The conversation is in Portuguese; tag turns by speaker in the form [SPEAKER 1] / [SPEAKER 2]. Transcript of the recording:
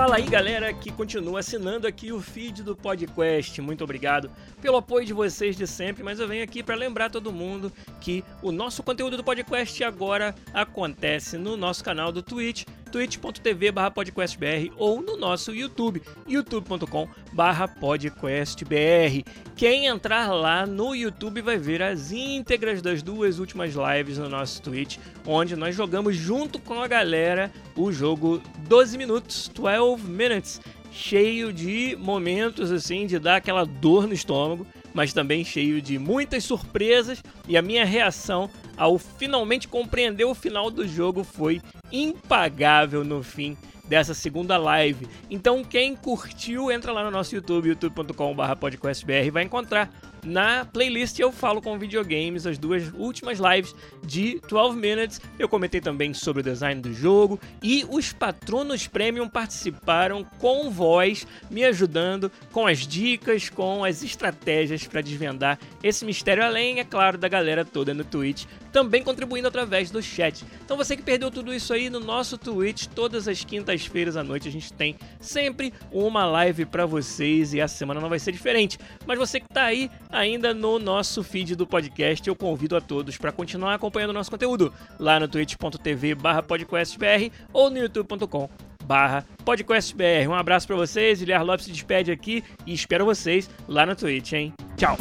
[SPEAKER 1] Fala aí, galera, que continua assinando aqui o feed do podcast. Muito obrigado pelo apoio de vocês de sempre, mas eu venho aqui para lembrar todo mundo que o nosso conteúdo do podcast agora acontece no nosso canal do Twitch twitch.tv podcastbr ou no nosso YouTube, youtube.com podcastbr. Quem entrar lá no YouTube vai ver as íntegras das duas últimas lives no nosso Twitch, onde nós jogamos junto com a galera o jogo 12 minutos, 12 minutes, cheio de momentos assim de dar aquela dor no estômago, mas também cheio de muitas surpresas e a minha reação ao finalmente compreender o final do jogo foi impagável no fim dessa segunda live. Então quem curtiu, entra lá no nosso YouTube, youtube.com/podcastbr vai encontrar na playlist eu falo com videogames, as duas últimas lives de 12 Minutes. Eu comentei também sobre o design do jogo e os patronos premium participaram com voz, me ajudando com as dicas, com as estratégias para desvendar esse mistério, além, é claro, da galera toda no Twitch, também contribuindo através do chat. Então você que perdeu tudo isso aí no nosso Twitch, todas as quintas-feiras à noite a gente tem sempre uma live para vocês e a semana não vai ser diferente. Mas você que tá aí ainda no nosso feed do podcast. Eu convido a todos para continuar acompanhando o nosso conteúdo lá no twitch.tv podcastbr ou no youtube.com podcastbr. Um abraço para vocês, Guilherme Lopes se despede aqui e espero vocês lá no Twitch, hein? Tchau!